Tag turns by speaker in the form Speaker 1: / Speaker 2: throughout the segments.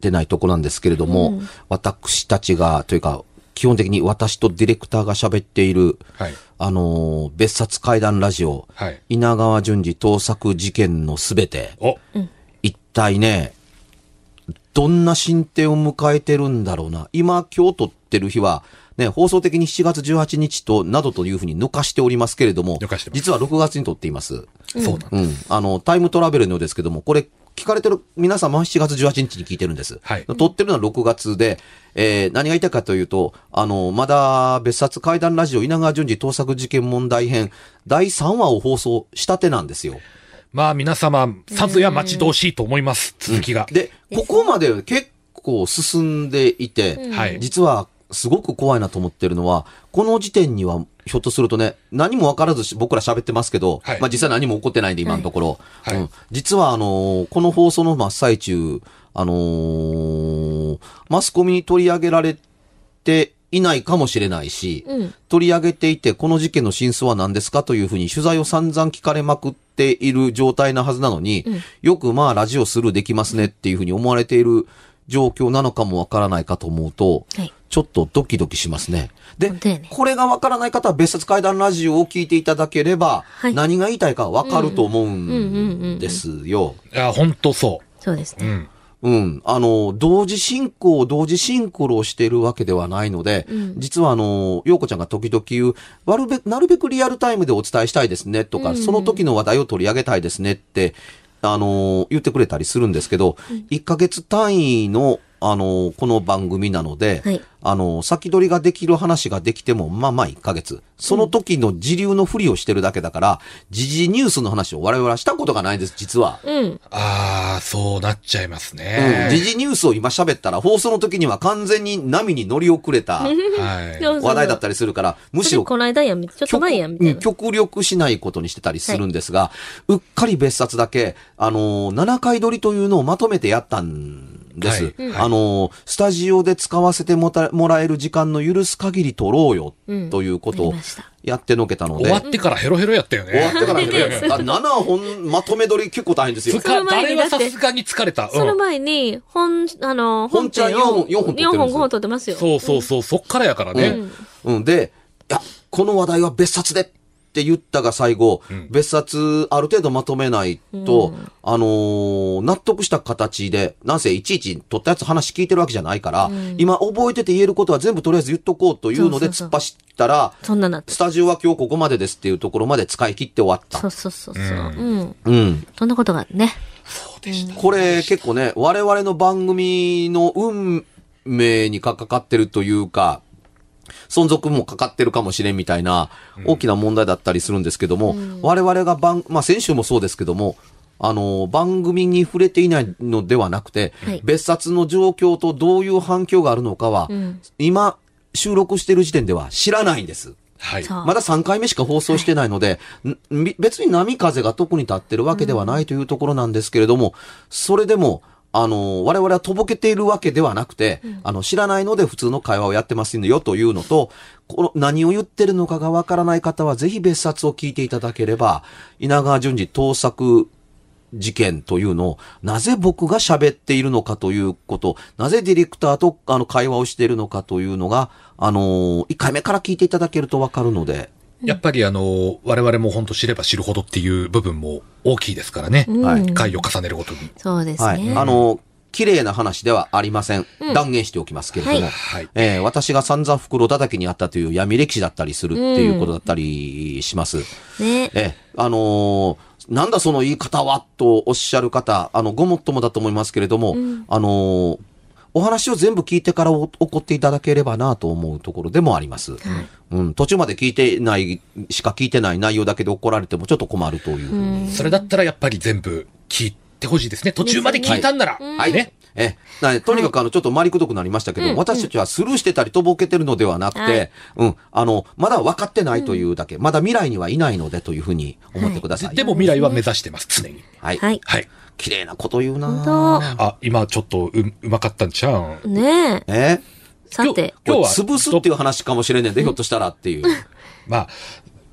Speaker 1: てないとこなんですけれども、
Speaker 2: うん
Speaker 1: 私たちが、というか、基本的に私とディレクターが喋っている、
Speaker 3: はい。
Speaker 1: あのー別冊怪談ラジオ、
Speaker 3: はい。
Speaker 1: 稲川淳二盗作事件のすべて、
Speaker 3: お、
Speaker 1: 一体ね、どんな進展を迎えてるんだろうな。今、今日撮ってる日は、ね、放送的に7月18日と、などというふうに抜かしておりますけれども
Speaker 3: 抜かして、ます
Speaker 1: 実は6月に撮っています。
Speaker 3: そうなん
Speaker 1: うん。あの、タイムトラベルのようですけども、これ、聞かれてる皆様は7月18日に聞いてるんです。
Speaker 3: はい
Speaker 1: 撮ってるのは6月で、えー何が言いたいかというと、あの、まだ別冊怪談ラジオ稲川淳二盗作事件問題編第3話を放送したてなんですよ。
Speaker 3: まあ皆様、さぞや待ち遠しいと思います、続きが。
Speaker 1: で、ここまで結構進んでいて、
Speaker 3: はい。
Speaker 1: 実はすごく怖いなと思ってるのは、この時点にはひょっとするとね、何も分からずし僕ら喋ってますけど、
Speaker 3: はい。
Speaker 1: まあ実際何も起こってないんで今のところ、
Speaker 3: はい。
Speaker 1: うん、実はあのーこの放送の真っ最中、あのーマスコミに取り上げられていないかもしれないし、
Speaker 2: うん。
Speaker 1: 取り上げていて、この事件の真相は何ですかというふうに取材を散々聞かれまくっている状態なはずなのに、
Speaker 2: うん。
Speaker 1: よくまあラジオスルーできますねっていうふうに思われている状況なのかもわからないかと思うと、
Speaker 2: はい。
Speaker 1: ちょっとドキドキしますね。で
Speaker 2: ね、
Speaker 1: これがわからない方は別冊怪談ラジオを聞いていただければ、
Speaker 2: はい
Speaker 1: 何が言いたいかわかると思う
Speaker 2: うんうんうんうん
Speaker 1: んですよ。
Speaker 3: いや、ほんとそ
Speaker 2: そうです
Speaker 3: う。う
Speaker 2: ね。
Speaker 3: ん。
Speaker 1: うん。あの、同時進行、同時シンクロをしているわけではないので、
Speaker 2: うん
Speaker 1: 実はあの、ようこちゃんが時々言う、わるべなるべくリアルタイムでお伝えしたいですねとか、
Speaker 2: うん
Speaker 1: その時の話題を取り上げたいですねって、あの、言ってくれたりするんですけど、1ヶ月単位の、あの、この番組なので、
Speaker 2: はい
Speaker 1: あの、先取りができる話ができても、まあまあ1ヶ月。その時の時流のふりをしてるだけだから、時事ニュースの話を我々はしたことがないんです、実は。
Speaker 2: うん。
Speaker 3: ああ、そうなっちゃいます
Speaker 1: うん、
Speaker 3: ね。
Speaker 1: 時事ニュースを今喋ったら、放送の時には完全に波に乗り遅れた
Speaker 3: はい。
Speaker 1: 話題だったりするから、むしろ、
Speaker 2: この間やん、ちょっと前や。
Speaker 1: 極極力しないことにしてたりするんですが、うっかり別冊だけ、あのー、7回撮りというのをまとめてやったんです。
Speaker 3: はいうん
Speaker 1: あのー、スタジオで使わせてもたもらえる時間の許す限り撮ろうよ、
Speaker 2: うん
Speaker 1: ということをやってのけたので、
Speaker 3: 終わってからヘロヘロやったよ
Speaker 1: 終わ
Speaker 3: ね。
Speaker 1: ってからね、あ7本まとめ撮り結構大変ですよ
Speaker 3: 誰は
Speaker 2: にだって
Speaker 3: さすがに疲れた。
Speaker 2: その
Speaker 3: うん。
Speaker 2: 前に、本、あの、
Speaker 1: 本ちゃん
Speaker 2: 編を
Speaker 1: 四本四本撮ってるんですよ
Speaker 2: 四本、五本撮ってますよ。
Speaker 3: そうそうそう、そっからやからね。
Speaker 1: うん。で、いや、この話題は別冊でって言ったが最後、
Speaker 3: ん
Speaker 1: 別冊ある程度まとめないと、あのー納得した形で、なんせいちいち取ったやつ話聞いてるわけじゃないから、今覚えてて言えることは全部とりあえず言っとこうというので突っ走ったら、
Speaker 2: そんななって
Speaker 1: ス。タジオは今日ここまでですっていうところまで使い切って終わった
Speaker 2: そう。そうそうそう。
Speaker 3: う
Speaker 2: うん。
Speaker 1: うん。
Speaker 2: そんなことがね。
Speaker 3: そうでした。
Speaker 1: これ結構ね、我々の番組の運命にかかってるというか、存続もかかってるかもしれんみたいな大きな問題だったりするんですけども、我々が番、まあ先週もそうですけども、あの、番組に触れていないのではなくて、
Speaker 2: はい。
Speaker 1: 別冊の状況とどういう反響があるのかは、
Speaker 2: うん。
Speaker 1: 今収録してる時点では知らないんです。
Speaker 3: はい。
Speaker 1: まだ3回目しか放送してないので、ん別に波風が特に立ってるわけではないというところなんですけれども、それでも、あの、我々はとぼけているわけではなくて、あの、知らないので普通の会話をやってますよというのと、この何を言ってるのかがわからない方はぜひ別冊を聞いていただければ、稲川淳二盗作事件というのを、なぜ僕が喋っているのかということ、なぜディレクターとあの会話をしているのかというのが、あの、1回目から聞いていただけるとわかるので、
Speaker 3: やっぱりあの、我々も本当知れば知るほどっていう部分も大きいですからね。
Speaker 1: はい
Speaker 3: 回を重ねるごとに。
Speaker 2: そうです
Speaker 1: はい。
Speaker 2: ね。
Speaker 1: あの、綺麗な話ではありません。断言しておきますけれども、
Speaker 2: はい
Speaker 3: はい。
Speaker 1: えー私が散々袋叩きにあったという闇歴史だったりするっていうことだったりします。
Speaker 2: ね。
Speaker 1: えーあのーなんだその言い方はとおっしゃる方、あの、ごもっともだと思いますけれども、あのーお話を全部聞いてからお怒っていただければなと思うところでもあります。うん、途中まで聞いてない、しか聞いてない内容だけで怒られてもちょっと困るというふうに
Speaker 3: それだったらやっぱり全部聞いてほしいですね。途中まで聞いたんなら。
Speaker 1: はい。
Speaker 3: ね。
Speaker 1: え、なとにかくあの、ちょっと回りくどくなりましたけど、私たちはスルーしてたりとぼけてるのではなくて、
Speaker 2: はい
Speaker 1: うん、あの、まだ分かってないというだけ、まだ未来にはいないのでというふうに思ってください。
Speaker 3: でも未来は目指してます、常に。
Speaker 1: はい。
Speaker 2: はい。
Speaker 3: はい。
Speaker 1: 綺麗なこと言うな
Speaker 2: 本
Speaker 3: あ、今ちょっとう、うまかったんちゃう
Speaker 2: ねえ。
Speaker 1: え？
Speaker 2: さて。
Speaker 1: 今日
Speaker 3: は
Speaker 1: 潰すっていう話かもしれねえんで、ひょっとしたらっていう。
Speaker 3: まあ、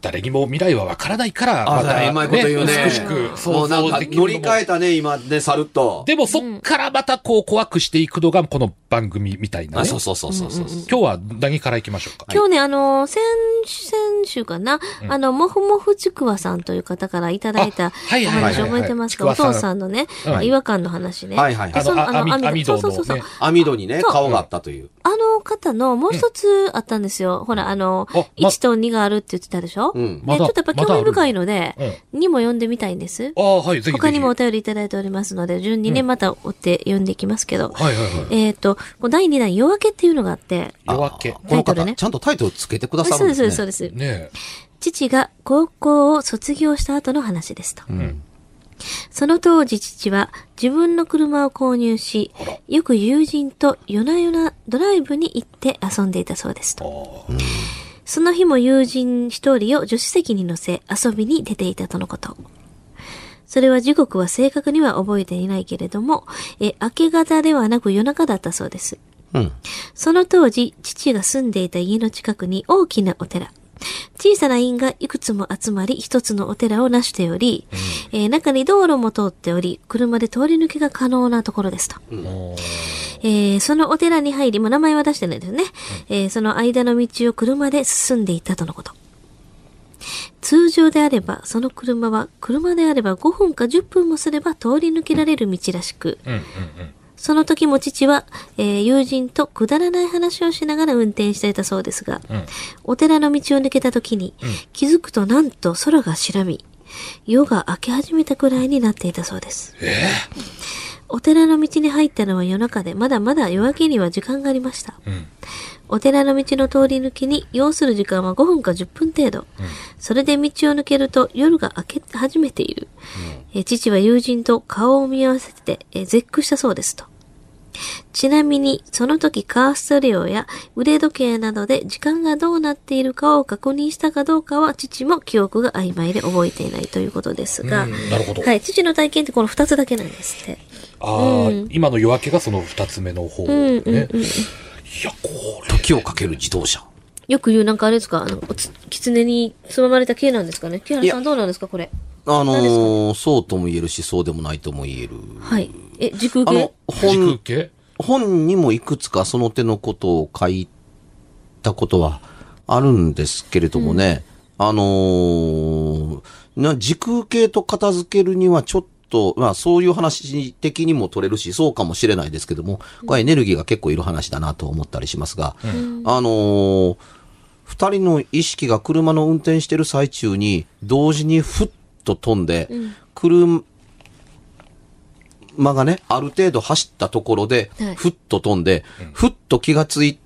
Speaker 3: 誰にも未来はわからないから、
Speaker 1: ああ、うまいこと言うね。
Speaker 3: 美しく
Speaker 1: も
Speaker 3: 想
Speaker 1: うなんか
Speaker 3: 像できる
Speaker 1: 乗り換えたね、今ね、さるっと。
Speaker 3: でもそっからまたこう怖くしていくのがこの番組みたいな
Speaker 1: あ、
Speaker 3: ね。
Speaker 1: そうそうそうそうそう。
Speaker 3: 今日は何から行きましょうか？
Speaker 2: 今日ね、あの、先、先週かな、あの、もふもふちくわさんという方からいただいた
Speaker 3: あはい
Speaker 2: 覚えてますか？お父さんのね、
Speaker 3: うん
Speaker 2: 違和感の話ね。
Speaker 1: はいはいはい
Speaker 2: でその
Speaker 3: あのあ網網戸の
Speaker 2: そうそうそうそう
Speaker 3: ね。
Speaker 1: 網戸にね、顔があったという。
Speaker 2: あの方のもう一つあったんですよ。ほら、あの、
Speaker 3: あま
Speaker 2: 1と2があるって言ってたでしょ？
Speaker 1: うん
Speaker 2: で、
Speaker 3: まだ
Speaker 2: ちょっとやっぱ興味深いので、
Speaker 3: う
Speaker 2: 2も読んでみたいんです。
Speaker 3: ああ、はい、ぜひぜひ。
Speaker 2: 他にもお便りいただいておりますので、順にね、また追って読んでいきますけど。
Speaker 3: はいはいはい。
Speaker 2: えっ、と、こう第2弾、夜明けっていうのがあって、
Speaker 3: 夜明け
Speaker 1: あ。この方、
Speaker 2: タイトルね
Speaker 1: ちゃんとタイトルつけてくださるんですね。
Speaker 2: そうです、そうです。
Speaker 3: ね
Speaker 2: 父が高校を卒業した後の話ですと。
Speaker 3: ん
Speaker 2: その当時父は自分の車を購入しよく友人と夜な夜なドライブに行って遊んでいたそうですと。
Speaker 3: あ。
Speaker 2: その日も友人一人を助手席に乗せ遊びに出ていたとのこと。それは時刻は正確には覚えていないけれども、え、明け方ではなく夜中だったそうです。
Speaker 1: うん。
Speaker 2: その当時、父が住んでいた家の近くに大きなお寺。小さな院がいくつも集まり、一つのお寺を成しており、えー中に道路も通っており、車で通り抜けが可能なところですと。えーそのお寺に入り、もう名前は出してないですね。えーその間の道を車で進んでいったとのこと。通常であれば、その車は、車であれば5分か10分もすれば通り抜けられる道らしく、
Speaker 3: うんうんうん。
Speaker 2: その時も父は、えー友人とくだらない話をしながら運転していたそうですが、
Speaker 3: うん
Speaker 2: お寺の道を抜けた時に、気づくとなんと空が白み、夜が明け始めたくらいになっていたそうです。お寺の道に入ったのは夜中で、まだまだ夜明けには時間がありました。
Speaker 3: うん。
Speaker 2: お寺の道の通り抜けに要する時間は5分か10分程度。それで道を抜けると夜が明け始めている。えー父は友人と顔を見合わせて、えー絶句したそうですと。ちなみに、その時カーストレオや腕時計などで時間がどうなっているかを確認したかどうかは父も記憶が曖昧で覚えていないということですが、
Speaker 3: うんなるほど
Speaker 2: はい、父の体験ってこの2つだけなんですって。
Speaker 3: ああ、
Speaker 2: うん
Speaker 3: 今の夜明けがその二つ目の方ね。
Speaker 2: うんうんうん
Speaker 3: いや、これ。
Speaker 1: 時をかける自動車。
Speaker 2: よく言うなんかあれですか？あの、狐につままれた系なんですかね？木原さんどうなんですかこれ？
Speaker 1: あのーそうとも言えるし、そうでもないとも言える。
Speaker 2: はい。え、時空系？
Speaker 1: あの、
Speaker 3: 時空
Speaker 1: 本、
Speaker 3: 系？
Speaker 1: 本にもいくつかその手のことを書いたことはあるんですけれどもね、あのーな、時空系と片付けるにはちょっと、まあそういう話的にも取れるし、そうかもしれないですけども、これエネルギーが結構いる話だなと思ったりしますが、あのー二人の意識が車の運転してる最中に、同時にふっと飛んで、車、馬がね、ある程度走ったところで
Speaker 2: はい、
Speaker 1: ふっと飛んで、ふっと気がつい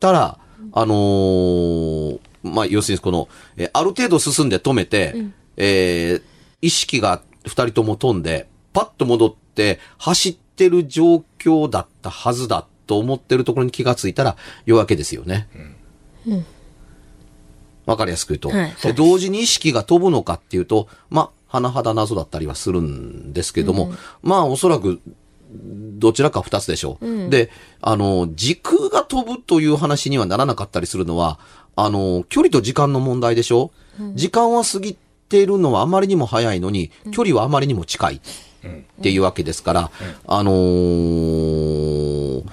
Speaker 1: たら、あのーまあ、要するにこの、えーある程度進んで止めて、えー意識が二人とも飛んで、パッと戻って、走ってる状況だったはずだと思ってるところに気がついたら、夜明けですよね。わかりやすく言うと。
Speaker 2: はい。
Speaker 1: で同時に意識が飛ぶのかっていうと、まあ、甚だ謎だったりはするんですけども、まあ、おそらくどちらか2つでしょう。
Speaker 2: うん。
Speaker 1: で、あの、時空が飛ぶという話にはならなかったりするのは、あの、距離と時間の問題でしょ、時間は過ぎているのはあまりにも早いのに、距離はあまりにも近い。っていうわけですから、あのー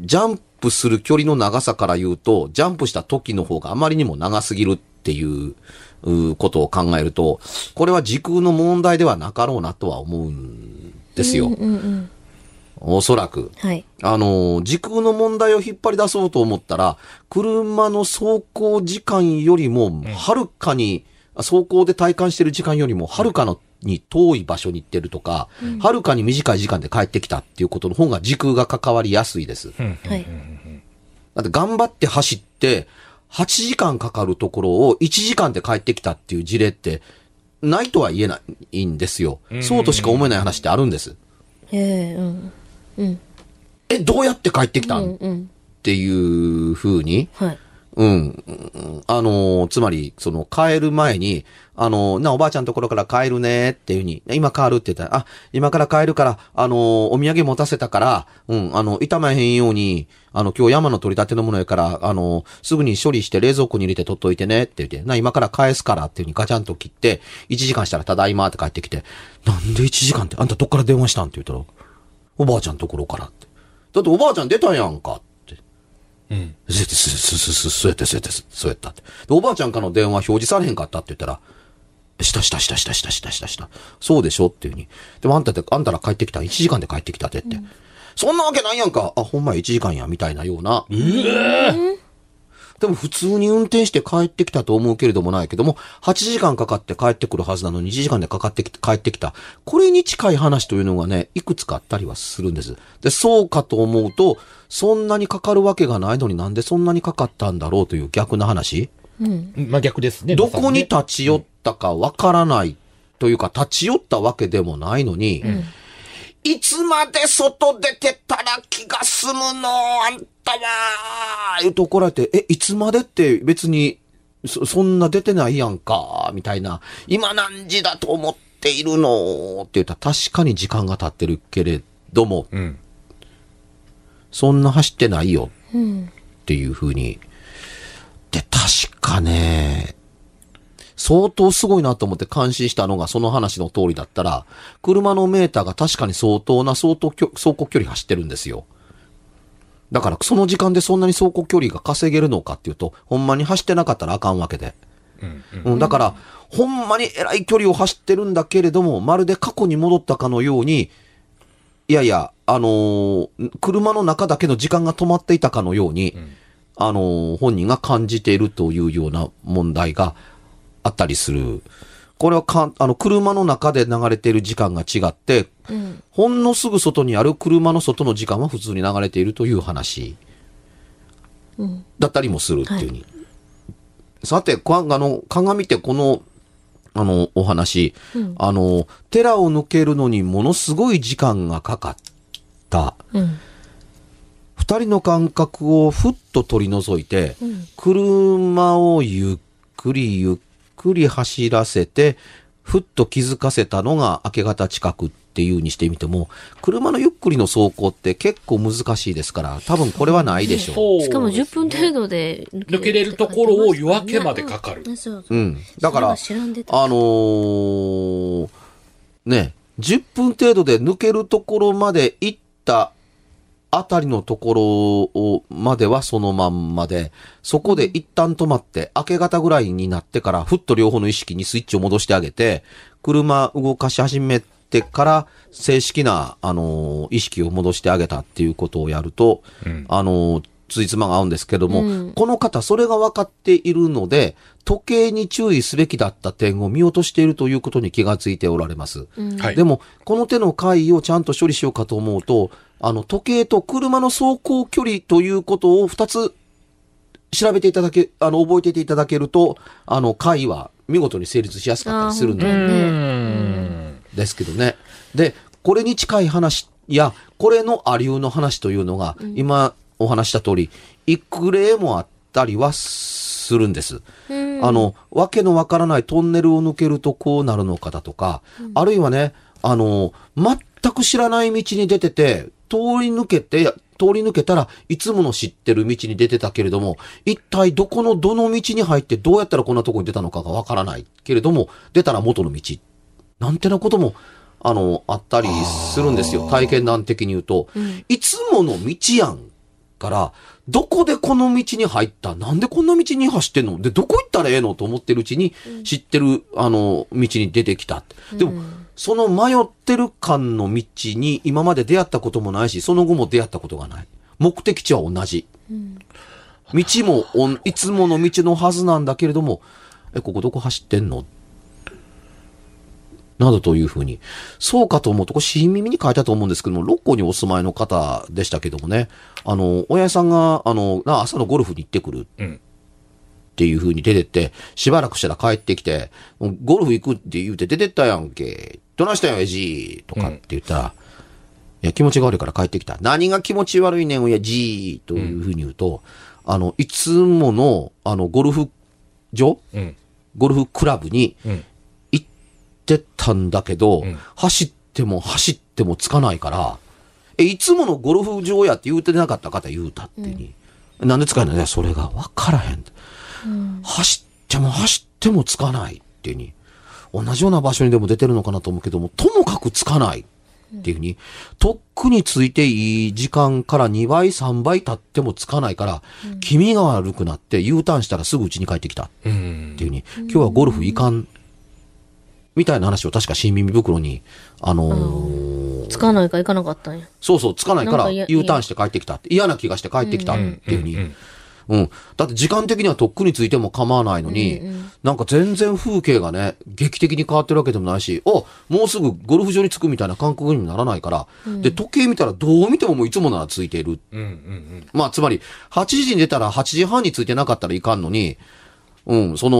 Speaker 1: ジャンプする距離の長さから言うと、ジャンプした時の方があまりにも長すぎるっていう、うことを考えると、これは時空の問題ではなかろうなとは思うんですよ。
Speaker 2: うんうん。
Speaker 1: おそらく。
Speaker 2: はい。
Speaker 1: あの、時空の問題を引っ張り出そうと思ったら、車の走行時間よりも、はるかに、走行で体感してる時間よりも、はるかのに遠い場所に行ってるとか、はるかに短い時間で帰ってきたっていうことの方が時空が関わりやすいです。
Speaker 2: はい。
Speaker 1: だって頑張って走って、8時間かかるところを1時間で帰ってきたっていう事例って、ないとは言えないんですよ。そうとしか思えない話ってあるんです。
Speaker 2: ええうん。うん。
Speaker 1: え、どうやって帰ってきた
Speaker 2: うんんうん。
Speaker 1: っていう風に、
Speaker 2: はい。
Speaker 1: うん。あのつまり、その、帰る前に、あのな、おばあちゃんのところから帰るねっていう風に、今帰るって言ったら、あ、今から帰るから、あのお土産持たせたから、うん、あの、傷まへんように、あの、今日山の取り立てのものやから、あのすぐに処理して冷蔵庫に入れて取っといてねって言って、な、今から返すからっていう風にガチャンと切って、1時間したらただいまって帰ってきて、なんで1時間って、あんたどっから電話したんって言ったら、おばあちゃんのところからって。だっておばあちゃん出たやんかって。
Speaker 3: うん。
Speaker 1: そうやって、そうやって、そうやって、そうやった。で、おばあちゃんからの電話表示されへんかったって言ったら、したしたしたしたしたしたしたした。そうでしょっていうふうに。でもあんたって、あんたら帰ってきた。1時間で帰ってきたってって。そんなわけないやんか。あ、ほんまや1時間や、みたいなような。でも普通に運転して帰ってきたと思うけれどもないけども、8時間かかって帰ってくるはずなのに1時間でかかってきて帰ってきた。これに近い話というのがね、いくつかあったりはするんです。で、そうかと思うと、そんなにかかるわけがないのになんでそんなにかかったんだろうという逆な話。
Speaker 2: うん。
Speaker 3: まあ逆ですね。
Speaker 1: どこに立ち寄ったかわからないというか、立ち寄ったわけでもないのに、いつまで外出てたら気が済むの？あんたは言うと怒られて、え、いつまでって別に、そ、そんな出てないやんか、みたいな。今何時だと思っているの？って言ったら確かに時間が経ってるけれども、
Speaker 3: うん。
Speaker 1: そんな走ってないよ
Speaker 2: うん。
Speaker 1: っていう風に。で、確かね、相当すごいなと思って感心したのがその話の通りだったら、車のメーターが確かに相当な相当走行距離走ってるんですよ。だからその時間でそんなに走行距離が稼げるのかっていうと、ほんまに走ってなかったらあかんわけで。
Speaker 3: うん。
Speaker 1: うん、だから、ほんまに偉い距離を走ってるんだけれども、まるで過去に戻ったかのように、いやいや、あのー車の中だけの時間が止まっていたかのように、あのー本人が感じているというような問題があったりする。これはかん、あの、車の中で流れている時間が違って、
Speaker 2: うん。
Speaker 1: ほんのすぐ外にある車の外の時間は普通に流れているという話
Speaker 2: うん。
Speaker 1: だったりもするっていうふうに。さて、こあの、鏡ってこの、あの、お話、
Speaker 2: うん
Speaker 1: あの、寺を抜けるのにものすごい時間がかかった。
Speaker 2: うん。
Speaker 1: 二人の感覚をふっと取り除いて、
Speaker 2: うん
Speaker 1: 車をゆっくりゆっくり走らせて、ふっと気づかせたのが明け方近くっていうにしてみても、車のゆっくりの走行って結構難しいですから、多分これはないでしょ
Speaker 3: う。
Speaker 2: しかも10分程度で
Speaker 3: 抜けれるところを夜明けまでかかる
Speaker 2: うん。
Speaker 1: だから、あのーね、10分程度で抜けるところまで行ったあたりのところをまではそのまんまで、そこで一旦止まって、明け方ぐらいになってから、ふっと両方の意識にスイッチを戻してあげて、車動かし始めてから、正式な、あのー意識を戻してあげたっていうことをやると、
Speaker 3: うん。
Speaker 1: あのーついつまが合うんですけども、
Speaker 2: うん。
Speaker 1: この方、それが分かっているので、時計に注意すべきだった点を見落としているということに気がついておられます。でも、この手の回避をちゃんと処理しようかと思うと、あの、時計と車の走行距離ということを二つ調べていただけ、あの、覚えていていただけると、あの、回避は見事に成立しやすかったりするんで
Speaker 2: あー
Speaker 3: う
Speaker 2: 本
Speaker 3: ん。
Speaker 1: ですけどね。で、これに近い話や、これのありうの話というのが、今お話した通り、いく例もあったりはするんです。
Speaker 2: うん
Speaker 1: あの、わけのわからないトンネルを抜けるとこうなるのかだとか、あるいはね、あの、全全く知らない道に出てて、通り抜けて、通り抜けたらいつもの知ってる道に出てたけれども、一体どこのどの道に入ってどうやったらこんなとこに出たのかがわからないけれども、出たら元の道。なんてなことも、あの、あったりするんですよ。体験談的に言うと。いつもの道やんから、どこでこの道に入った？なんでこんな道に走ってんの？で、どこ行ったらええのと思ってるうちに、知ってる、あの、道に出てきた。でも、その迷ってる間の道に今まで出会ったこともないし、その後も出会ったことがない。目的地は同じ。道もおん、いつもの道のはずなんだけれども、え、ここどこ走ってんの？などというふうに。そうかと思うと、これ、新耳に書いたと思うんですけども、六甲にお住まいの方でしたけどもね、あの、親父さんが、あの、な朝のゴルフに行ってくる
Speaker 3: うん。
Speaker 1: っていうふうに出てって、しばらくしたら帰ってきて、ゴルフ行くって言うて出てったやんけ。どないしたんや、エジとかって言ったら、いや、気持ちが悪いから帰ってきた。何が気持ち悪いねん、おや、じーというふうに言うと、あの、いつもの、あの、ゴルフ場
Speaker 3: うん。
Speaker 1: ゴルフクラブに
Speaker 3: うん。
Speaker 1: 行ってたんだけど、
Speaker 3: ん
Speaker 1: 走っても走ってもつかないから、え、いつものゴルフ場やって言うてなかった方言うたってに。なんで使えないそれが分からへん。走っても走ってもつかないっていうに。同じような場所にでも出てるのかなと思うけども、ともかくつかないっていうふうに、とっくについていい時間から2倍、3倍経ってもつかないから、気味が悪くなって U ターンしたらすぐ家に帰ってきた。
Speaker 3: うん
Speaker 1: っていうふうに、今日はゴルフ行かん、みたいな話を確か新耳袋に、あのー
Speaker 2: つかないから行かなかったんや。
Speaker 1: そうそう、つかないから U ターンして帰ってきたって、嫌な気がして帰ってきたっていうふうに、
Speaker 3: うん
Speaker 1: うん。だって時間的にはとっくについても構わないのに、なんか全然風景がね、劇的に変わってるわけでもないし、おもうすぐゴルフ場に着くみたいな感覚にもならないから、で、時計見たらどう見てももういつもならついている。
Speaker 3: うん。うん。うん。
Speaker 1: まあ、つまり、8時に出たら8時半に着いてなかったらいかんのに、うん、その、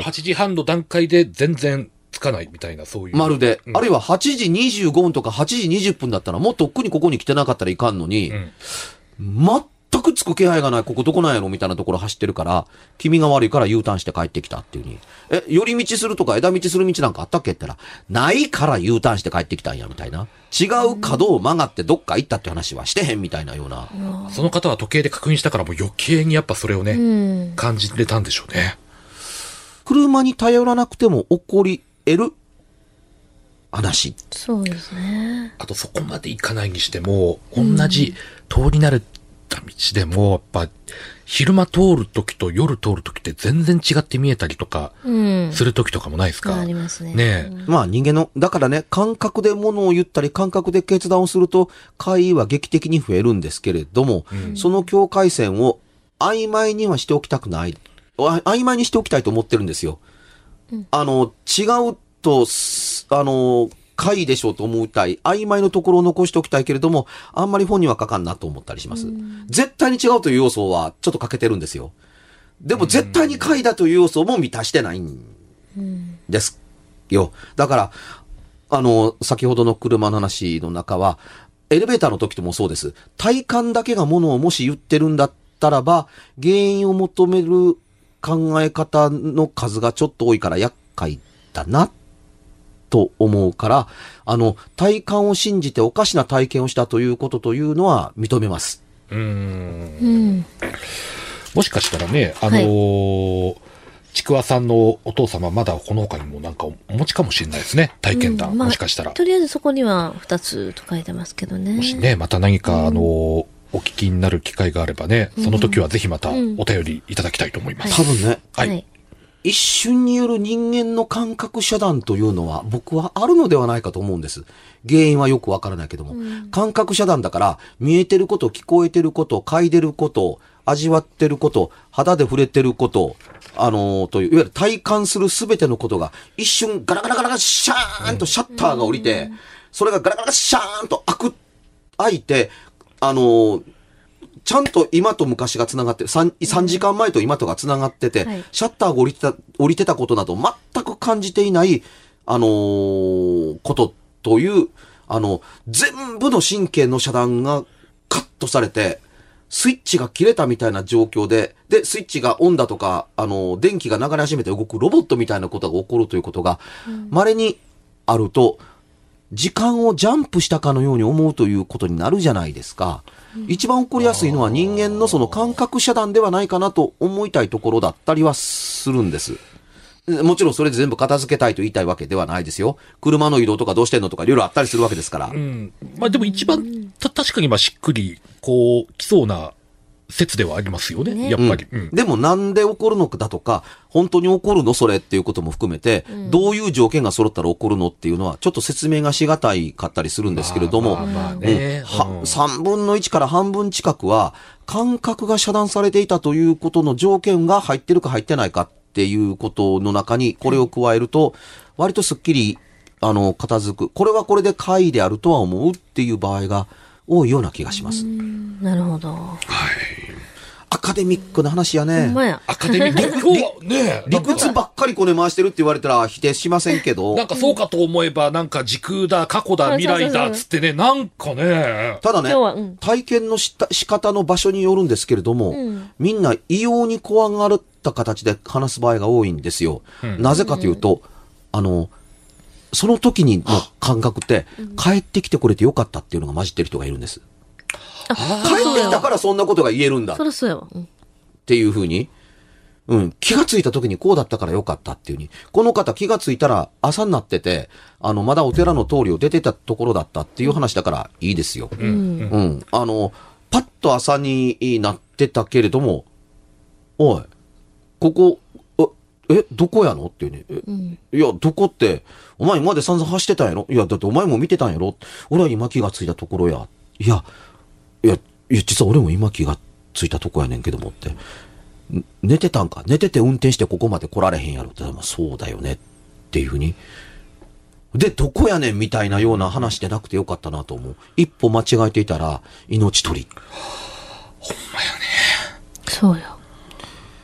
Speaker 3: 8時半の段階で全然つかないみたいな、そういう。
Speaker 1: まるで、
Speaker 3: うん
Speaker 1: あるいは8時25分とか8時20分だったら、もうとっくにここに来てなかったらいかんのに、
Speaker 3: うん。
Speaker 1: 全くつく気配がない、ここどこなんやろみたいなところ走ってるから、気味が悪いから U ターンして帰ってきたっていうに。え、寄り道するとか枝道する道なんかあったっけって言ったら、ないから U ターンして帰ってきたんや、みたいな。違う角を曲がってどっか行ったって話はしてへんみたいなような。
Speaker 3: その方は時計で確認したからもう余計にやっぱそれをね、
Speaker 2: うん。
Speaker 3: 感じれたんでしょうね。
Speaker 1: 車に頼らなくても起こり得る話。
Speaker 2: そうですね。
Speaker 3: あとそこまで行かないにしても、同じ通り慣れた道でも、やっぱ、昼間通るときと夜通るときって全然違って見えたりとか、
Speaker 2: うん。
Speaker 3: するときとかもないですか、
Speaker 2: ありますね。
Speaker 3: ねえ。
Speaker 1: まあ人間の、だからね、感覚で物を言ったり、感覚で決断をすると、会議は劇的に増えるんですけれども、その境界線を曖昧にはしておきたくない。あ曖昧にしておきたいと思ってるんですよ。あの、違うと、すあの、会でしょうと思いたい。曖昧のところを残しておきたいけれども、あんまり本には書かんなと思ったりします。絶対に違うという要素はちょっと欠けてるんですよ。でも絶対に会だという要素も満たしてないんですよ。だから、あの、先ほどの車の話の中は、エレベーターの時ともそうです。体感だけがものをもし言ってるんだったらば、原因を求める考え方の数がちょっと多いから厄介だな、と思うから、あの、体感を信じておかしな体験をしたということというのは認めます。
Speaker 3: うーん。
Speaker 2: うん。
Speaker 3: もしかしたらね、あのーちくわさんのお父様、まだこの他にもなんかお持ちかもしれないですね。体験談、
Speaker 2: うんまあ
Speaker 3: もしかしたら。
Speaker 2: とりあえずそこには2つと書いてますけどね。
Speaker 3: もしね、また何か、あのーお聞きになる機会があればね、その時はぜひまた
Speaker 2: うん
Speaker 3: お便りいただきたいと思います。
Speaker 1: 多分ね、
Speaker 3: はい
Speaker 2: はい。
Speaker 1: 一瞬による人間の感覚遮断というのは僕はあるのではないかと思うんです。原因はよくわからないけども。感覚遮断だから見えてること、聞こえてること、嗅いでること、味わってること、肌で触れてること、あのーという、いわゆる体感するすべてのことが一瞬ガラガラガラガラシャーンとシャッターが降りて、それがガラガラシャーンと開く、開いて、あのーちゃんと今と昔が繋がってる、3, 3時間前と今とが繋がってて、
Speaker 2: はい。
Speaker 1: シャッターが降りてた、降りてたことなど全く感じていない、あのーことという、あの、全部の神経の遮断がカットされて、スイッチが切れたみたいな状況で、で、スイッチがオンだとか、あの、電気が流れ始めて動くロボットみたいなことが起こるということが、稀にあると、時間をジャンプしたかのように思うということになるじゃないですか。一番起こりやすいのは人間のその感覚遮断ではないかなと思いたいところだったりはするんです。もちろんそれで全部片付けたいと言いたいわけではないですよ。車の移動とかどうしてんのとかいろいろあったりするわけですから。
Speaker 3: うん。まあでも一番、た、確かにまあしっくり、こう、来そうな説ではありますよね。
Speaker 2: ね
Speaker 3: やっぱり。うん。
Speaker 1: でもなんで起こるのかだとか、本当に起こるのそれっていうことも含めて、どういう条件が揃ったら起こるのっていうのは、ちょっと説明がしがたいかったりするんですけれども、
Speaker 3: まあまあまあ
Speaker 1: うん
Speaker 3: ね。
Speaker 1: は
Speaker 3: うん
Speaker 1: 3分の1から半分近くは、感覚が遮断されていたということの条件が入ってるか入ってないかっていうことの中に、これを加えると、割とすっきり、あの、片付く。これはこれで怪であるとは思うっていう場合が多いような気がします。
Speaker 2: なるほど。
Speaker 1: アカデミックな話やね。
Speaker 2: や。
Speaker 3: アカデミック、ね、
Speaker 1: 理屈ばっかりこね回してるって言われたら否定しませんけど。
Speaker 3: なん、かそうかと思えば、なんか時空だ、過去だ、
Speaker 2: うん
Speaker 3: 未来だ、つってね、なんかね、
Speaker 1: ただね
Speaker 2: 今日はうん、
Speaker 1: 体験のした仕方の場所によるんですけれども
Speaker 2: ん、
Speaker 1: みんな異様に怖がった形で話す場合が多いんですよ。なぜかというと、あの、その時にの感覚って、帰ってきてくれてよかったっていうのが混じってる人がいるんです。
Speaker 2: あ、
Speaker 1: 帰ってきたからそんなことが言えるんだっ
Speaker 2: そりゃそうやわ。うん
Speaker 1: ていうふうに、うん、気がついた時にこうだったからよかったっていうふうに、この方気がついたら朝になってて、あの、まだお寺の通りを出てたところだったっていう話だからいいですよ。
Speaker 3: うん。うん
Speaker 1: うん。あの、パッと朝になってたけれども、おい、ここ、え、えどこやの？っていうね。え
Speaker 2: うん。
Speaker 1: いや、どこって、お前今まで散々走ってたんやろ？いや、だってお前も見てたんやろ？俺は今気がついたところや。いや、いや、いや、実は俺も今気がついたとこやねんけどもって。ん寝てたんか？寝てて運転してここまで来られへんやろって、まあ、そうだよねっていうふうに。で、どこやねんみたいなような話でなくてよかったなと思う。一歩間違えていたら、命取り。
Speaker 2: そうよ。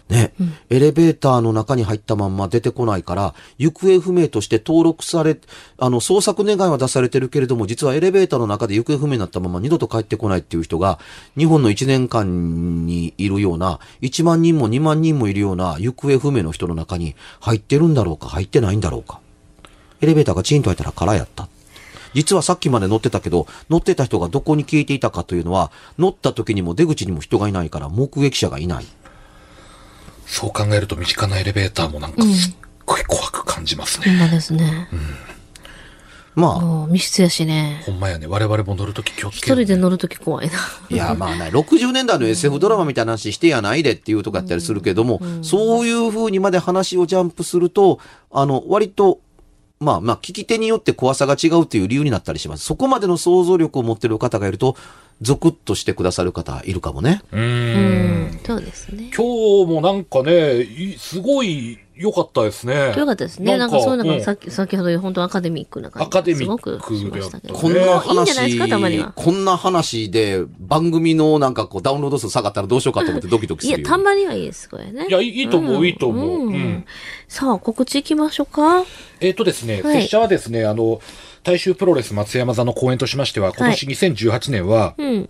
Speaker 1: ね、エレベーターの中に入ったまんま出てこないから、行方不明として登録され、あの、捜索願いは出されてるけれども、実はエレベーターの中で行方不明になったまま二度と帰ってこないっていう人が、日本の1年間にいるような、1万人も2万人もいるような行方不明の人の中に入ってるんだろうか、入ってないんだろうか。エレベーターがチンと開いたら空やった。実はさっきまで乗ってたけど、乗ってた人がどこに消えていたかというのは、乗った時にも出口にも人がいないから目撃者がいない。
Speaker 3: そう考えると身近なエレベーターもなんかすっごい怖く感じますね。
Speaker 2: ほんまですね。
Speaker 1: まあ、
Speaker 2: もう密室やしね。
Speaker 3: ほんまやね。我々も乗るとき気をつ
Speaker 2: 一
Speaker 3: ける、
Speaker 2: 人で乗るとき怖いな。
Speaker 1: いや、まあね、60年代の SF ドラマみたいな話してやないでっていうとこやったりするけども、そういう風にまで話をジャンプすると、あの、割と、まあまあ、聞き手によって怖さが違うっていう理由になったりします。そこまでの想像力を持ってる方がいると、ゾクッとしてくださる方いるかもね。
Speaker 3: う
Speaker 2: んん。そうですね。
Speaker 3: 今日もなんかね、いすごい良かったですね。
Speaker 2: よかったですね。なんかそういうの
Speaker 3: うん
Speaker 2: がさっき、先ほど本当アカデミックな感じ。
Speaker 3: アカデミック
Speaker 2: すごくしましたけど。
Speaker 3: で
Speaker 1: こんな
Speaker 2: いいんじゃないですか、たまに
Speaker 1: 話
Speaker 2: は、。
Speaker 1: こんな話で番組のなんかこうダウンロード数下がったらどうしようかと思ってドキドキ
Speaker 2: いや、
Speaker 1: するよ。
Speaker 2: たまにはいいです、これね。
Speaker 3: いや、いいと思う、いいと思う。うん。
Speaker 2: さあ、告知行きましょうか。
Speaker 3: えっ、とですね、
Speaker 2: はい。
Speaker 3: 拙者はですね、あの、大衆プロレス松山座の公演としましては、今年2018年は、
Speaker 2: うん。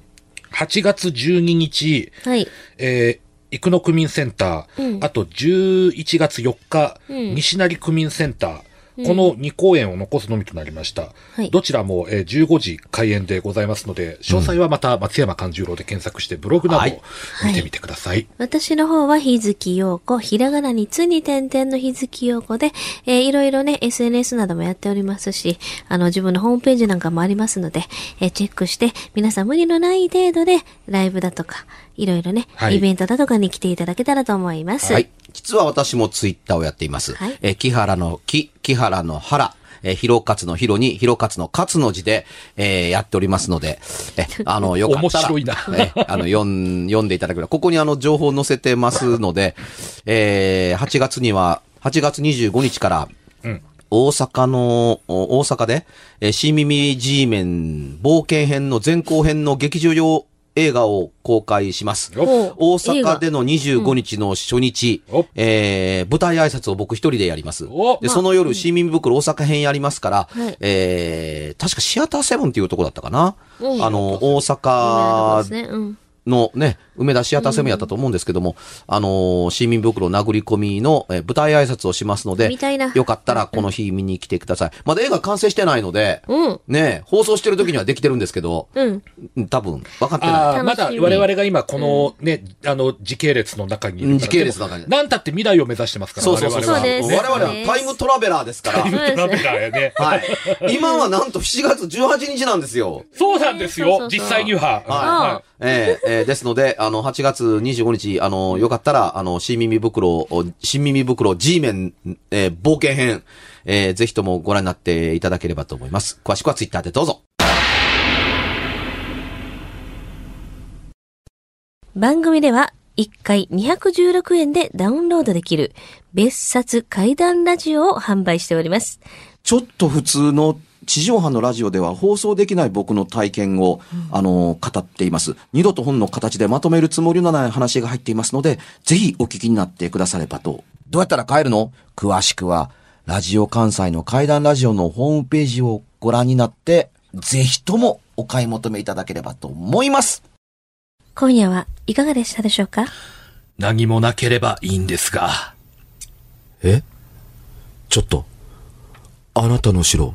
Speaker 3: 8月12日、
Speaker 2: はい。
Speaker 3: えー、生野区民センター、
Speaker 2: うん。
Speaker 3: あと11月4日、
Speaker 2: うん。
Speaker 3: 西成区民センター、この2公演を残すのみとなりました。
Speaker 2: はい
Speaker 3: どちらも、えー15時開演でございますので、詳細はまた松山勘十郎で検索してブログなどを見てみてください。
Speaker 2: 私の方は日月陽子、ひらがなにつに点々の日月陽子で、えーいろいろね、SNS などもやっておりますし、あの、自分のホームページなんかもありますので、えーチェックして、皆さん無理のない程度で、ライブだとか、いろいろね、
Speaker 3: はい
Speaker 2: イベントだとかに来ていただけたらと思います。
Speaker 1: はい。実は私もツイッターをやっています。
Speaker 2: はい
Speaker 1: えー木原の木、木原の原、えー、ひろかつのひろに、ひろかつのかつの字で、えーやっておりますので、え、あの、よかったら、
Speaker 3: 面白いな。
Speaker 1: えあの、読ん、読んでいただければ、ここにあの、情報載せてますので、えー8月には、8月25日から、
Speaker 3: うん。
Speaker 1: 大阪の、お大阪で、えー、新耳 G メン冒険編の前後編の劇場用映画を公開します。大阪での25日の初日、
Speaker 3: お
Speaker 1: えー舞台挨拶を僕一人でやります。
Speaker 3: お
Speaker 1: で、その夜、新耳袋大阪編やりますから、
Speaker 2: はい
Speaker 1: えー確かシアターセブンっていうとこだったかな。
Speaker 2: うん
Speaker 1: あの、大阪。のね、梅田シアターセムやったと思うんですけども、あのー市民袋殴り込みの、えー舞台挨拶をしますので、
Speaker 2: 見たいな
Speaker 1: よかったらこの日見に来てください。まだ映画完成してないので、
Speaker 2: うん。
Speaker 1: ねえ放送してる時にはできてるんですけど、
Speaker 2: うん。
Speaker 1: うん多分、分かってない。
Speaker 3: ああ、まだ
Speaker 2: 楽しみ
Speaker 3: 我々が今このね、あの、時系列の中にいるから
Speaker 1: うん時系列の中に
Speaker 3: でもなんたって未来を目指してますから、
Speaker 1: そうそうそう。
Speaker 3: 我々は。
Speaker 2: そうです
Speaker 1: 我々はタイムトラベラーですから。
Speaker 2: そうです
Speaker 3: ダメだよね。
Speaker 1: はい。今はなんと7月18日なんですよ。
Speaker 3: そうなんですよ、
Speaker 2: そうそうそう
Speaker 3: 実際には。
Speaker 1: はい。えーえーですので、あの、8月25日、あの、よかったら、あの、新耳袋を、新耳袋 G メン、えー冒険編、えーぜひともご覧になっていただければと思います。詳しくはツイッターでどうぞ。
Speaker 2: 番組では1回216円でダウンロードできる別冊怪談ラジオを販売しております。
Speaker 4: ちょっと普通の地上波のラジオでは放送できない僕の体験を、あの、語っています。二度と本の形でまとめるつもりのない話が入っていますので、ぜひお聞きになってくださればと。
Speaker 1: どうやったら帰るの？
Speaker 4: 詳しくは、ラジオ関西の怪談ラジオのホームページをご覧になって、ぜひともお買い求めいただければと思います。
Speaker 2: 今夜はいかがでしたでしょうか？
Speaker 3: 何もなければいいんですが。
Speaker 4: え？ちょっと、あなたの城、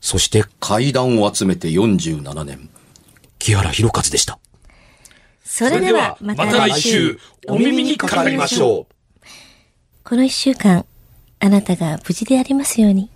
Speaker 4: そして階段を集めて47年、木原博一でした。
Speaker 2: それではまた来週、
Speaker 3: お耳にかかりましょう。
Speaker 2: この一週間、あなたが無事でありますように。